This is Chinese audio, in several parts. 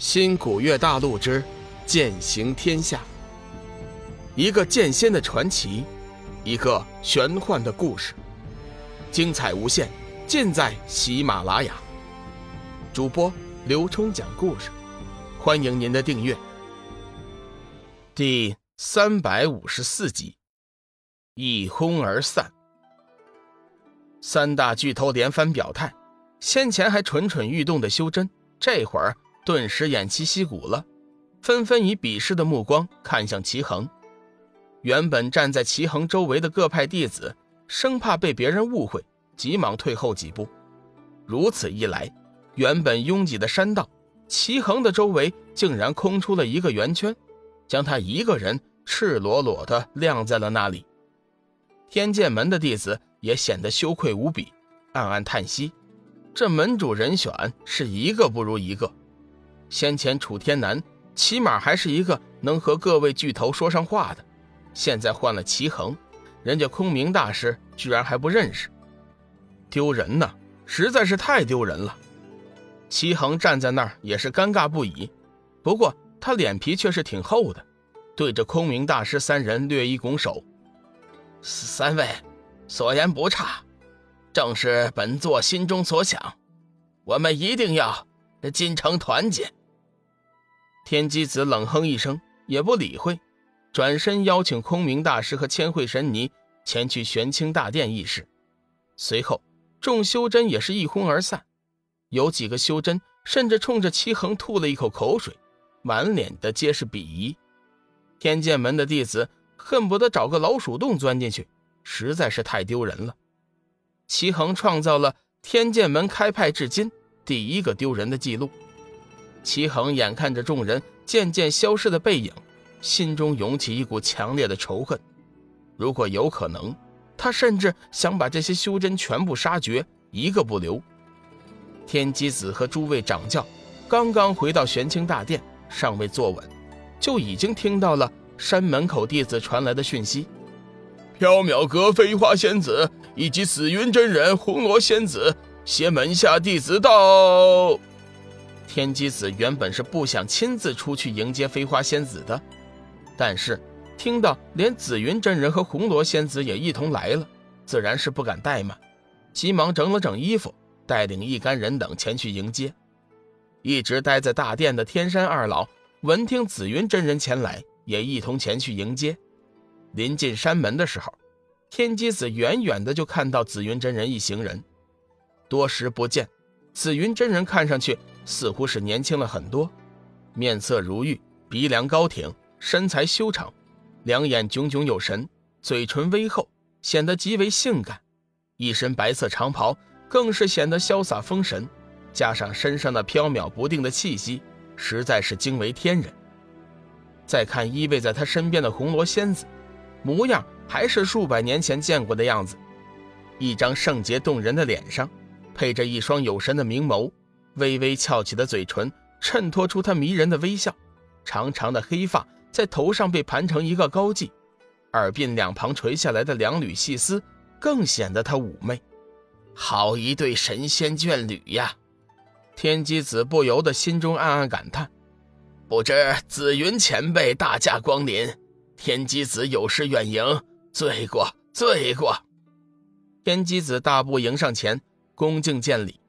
新古月大陆之剑行天下，一个剑仙的传奇，一个玄幻的故事，精彩无限，尽在喜马拉雅。主播刘冲讲故事，欢迎您的订阅。第三百五十四集，一哄而散。三大巨头连番表态，先前还蠢蠢欲动的修真，这会儿。顿时偃旗息鼓了，纷纷以鄙视的目光看向齐恒。原本站在齐恒周围的各派弟子，生怕被别人误会，急忙退后几步。如此一来，原本拥挤的山道，齐恒的周围竟然空出了一个圆圈，将他一个人赤裸裸地晾在了那里。天剑门的弟子也显得羞愧无比，暗暗叹息：这门主人选是一个不如一个。先前楚天南起码还是一个能和各位巨头说上话的，现在换了齐恒，人家空明大师居然还不认识，丢人呐！实在是太丢人了。齐恒站在那儿也是尴尬不已，不过他脸皮却是挺厚的，对着空明大师三人略一拱手：“三位所言不差，正是本座心中所想，我们一定要金城团结。”天机子冷哼一声，也不理会，转身邀请空明大师和千惠神尼前去玄清大殿议事。随后，众修真也是一哄而散，有几个修真甚至冲着齐恒吐了一口口水，满脸的皆是鄙夷。天剑门的弟子恨不得找个老鼠洞钻进去，实在是太丢人了。齐恒创造了天剑门开派至今第一个丢人的记录。齐恒眼看着众人渐渐消失的背影，心中涌起一股强烈的仇恨。如果有可能，他甚至想把这些修真全部杀绝，一个不留。天机子和诸位掌教刚刚回到玄清大殿，尚未坐稳，就已经听到了山门口弟子传来的讯息：缥缈阁飞花仙子以及紫云真人、红罗仙子携门下弟子到。天机子原本是不想亲自出去迎接飞花仙子的，但是听到连紫云真人和红罗仙子也一同来了，自然是不敢怠慢，急忙整了整衣服，带领一干人等前去迎接。一直待在大殿的天山二老闻听紫云真人前来，也一同前去迎接。临近山门的时候，天机子远远的就看到紫云真人一行人，多时不见，紫云真人看上去。似乎是年轻了很多，面色如玉，鼻梁高挺，身材修长，两眼炯炯有神，嘴唇微厚，显得极为性感。一身白色长袍更是显得潇洒风神，加上身上那飘渺不定的气息，实在是惊为天人。再看依偎在他身边的红罗仙子，模样还是数百年前见过的样子，一张圣洁动人的脸上，配着一双有神的明眸。微微翘起的嘴唇衬托出她迷人的微笑，长长的黑发在头上被盘成一个高髻，耳鬓两旁垂下来的两缕细丝更显得她妩媚。好一对神仙眷侣呀！天机子不由得心中暗暗感叹：不知紫云前辈大驾光临，天机子有失远迎，罪过罪过。天机子大步迎上前，恭敬见礼。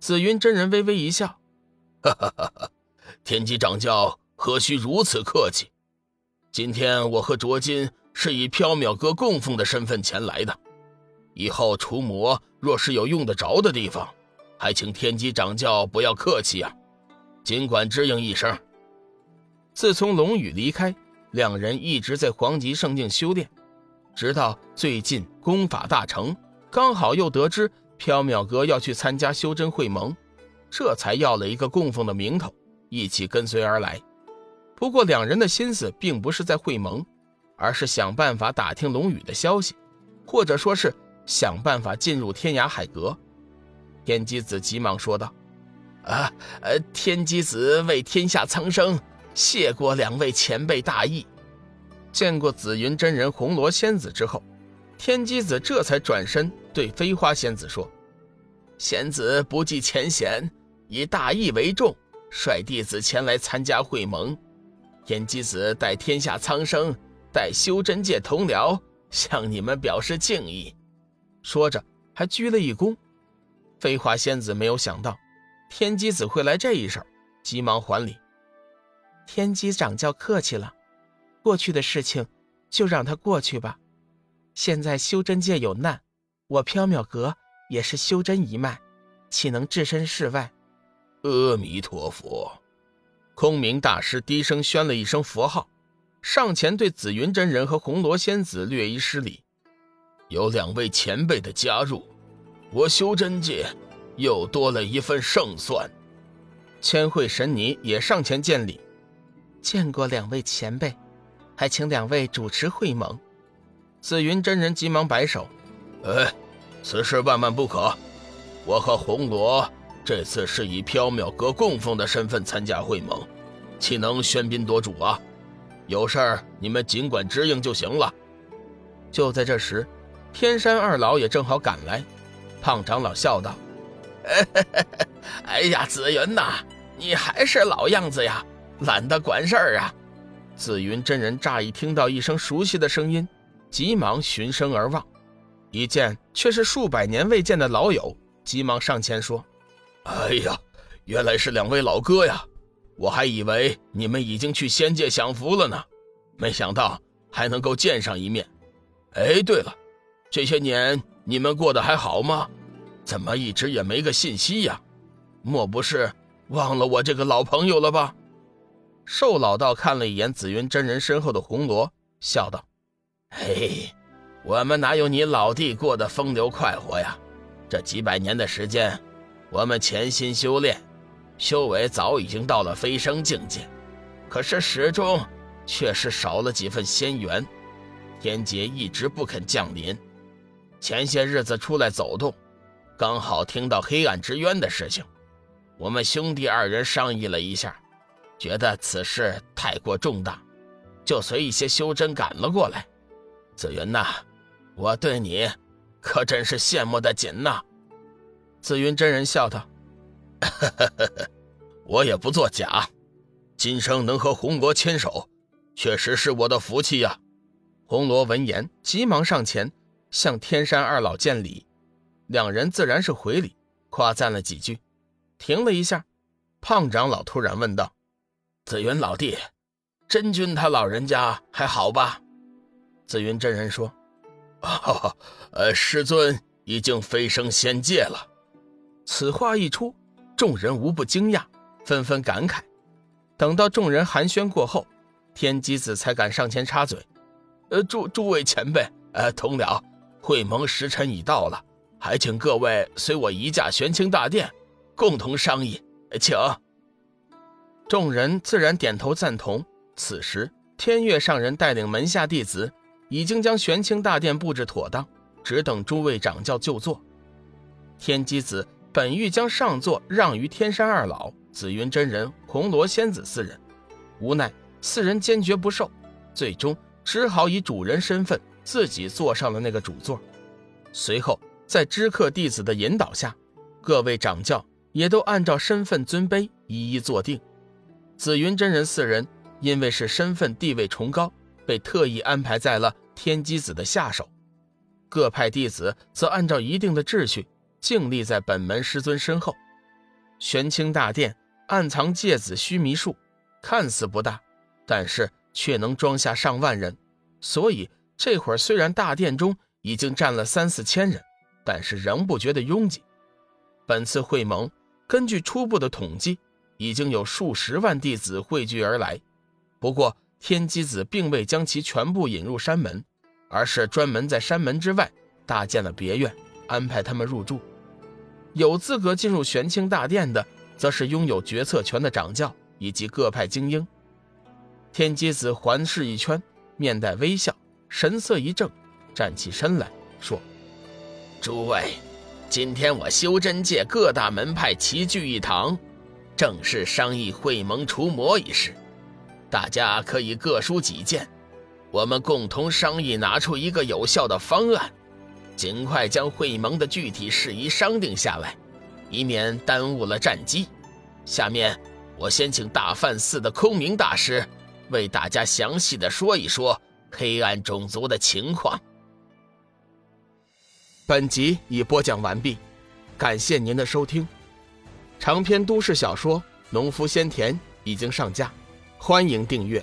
紫云真人微微一笑：“哈哈哈哈天机掌教何须如此客气？今天我和卓金是以缥缈阁供奉的身份前来的，以后除魔若是有用得着的地方，还请天机掌教不要客气啊，尽管支应一声。”自从龙宇离开，两人一直在黄极圣境修炼，直到最近功法大成，刚好又得知。缥缈阁要去参加修真会盟，这才要了一个供奉的名头，一起跟随而来。不过两人的心思并不是在会盟，而是想办法打听龙宇的消息，或者说是想办法进入天涯海阁。天机子急忙说道：“啊，呃，天机子为天下苍生，谢过两位前辈大义。”见过紫云真人、红罗仙子之后，天机子这才转身。对飞花仙子说：“仙子不计前嫌，以大义为重，率弟子前来参加会盟。天机子代天下苍生，代修真界同僚向你们表示敬意。说着，还鞠了一躬。飞花仙子没有想到天机子会来这一手，急忙还礼：“天机掌教客气了，过去的事情就让它过去吧。现在修真界有难，我缥缈阁也是修真一脉，岂能置身事外？”阿弥陀佛。空明大师低声宣了一声佛号，上前对紫云真人和红罗仙子略一施礼。有两位前辈的加入，我修真界又多了一份胜算。千惠神尼也上前见礼，见过两位前辈，还请两位主持会盟。紫云真人急忙摆手：“哎，此事万万不可！我和红罗。”这次是以缥缈阁供奉的身份参加会盟，岂能喧宾夺主啊？有事儿你们尽管支应就行了。就在这时，天山二老也正好赶来。胖长老笑道：“哎呀，紫云呐，你还是老样子呀，懒得管事儿啊。”紫云真人乍一听到一声熟悉的声音，急忙循声而望，一见却是数百年未见的老友，急忙上前说。哎呀，原来是两位老哥呀！我还以为你们已经去仙界享福了呢，没想到还能够见上一面。哎，对了，这些年你们过得还好吗？怎么一直也没个信息呀？莫不是忘了我这个老朋友了吧？瘦老道看了一眼紫云真人身后的红罗，笑道：“嘿，我们哪有你老弟过得风流快活呀？这几百年的时间。”我们潜心修炼，修为早已经到了飞升境界，可是始终却是少了几分仙缘，天劫一直不肯降临。前些日子出来走动，刚好听到黑暗之渊的事情，我们兄弟二人商议了一下，觉得此事太过重大，就随一些修真赶了过来。紫云呐，我对你可真是羡慕的紧呐。紫云真人笑道：“ 我也不作假，今生能和红罗牵手，确实是我的福气呀。”红罗闻言，急忙上前向天山二老见礼，两人自然是回礼，夸赞了几句。停了一下，胖长老突然问道：“紫云老弟，真君他老人家还好吧？”紫云真人说：“啊 哈呃，师尊已经飞升仙界了。”此话一出，众人无不惊讶，纷纷感慨。等到众人寒暄过后，天机子才敢上前插嘴：“呃，诸诸位前辈，呃，同僚，会盟时辰已到了，还请各位随我移驾玄清大殿，共同商议，请。”众人自然点头赞同。此时，天月上人带领门下弟子，已经将玄清大殿布置妥当，只等诸位掌教就座。天机子。本欲将上座让于天山二老、紫云真人、红罗仙子四人，无奈四人坚决不受，最终只好以主人身份自己坐上了那个主座。随后，在知客弟子的引导下，各位掌教也都按照身份尊卑一一坐定。紫云真人四人因为是身份地位崇高，被特意安排在了天机子的下手。各派弟子则按照一定的秩序。静立在本门师尊身后，玄清大殿暗藏芥子须弥树，看似不大，但是却能装下上万人。所以这会儿虽然大殿中已经站了三四千人，但是仍不觉得拥挤。本次会盟，根据初步的统计，已经有数十万弟子汇聚而来。不过天机子并未将其全部引入山门，而是专门在山门之外搭建了别院。安排他们入住，有资格进入玄清大殿的，则是拥有决策权的掌教以及各派精英。天机子环视一圈，面带微笑，神色一正，站起身来说：“诸位，今天我修真界各大门派齐聚一堂，正式商议会盟除魔一事。大家可以各抒己见，我们共同商议，拿出一个有效的方案。”尽快将会盟的具体事宜商定下来，以免耽误了战机。下面，我先请大梵寺的空明大师为大家详细的说一说黑暗种族的情况。本集已播讲完毕，感谢您的收听。长篇都市小说《农夫先田》已经上架，欢迎订阅。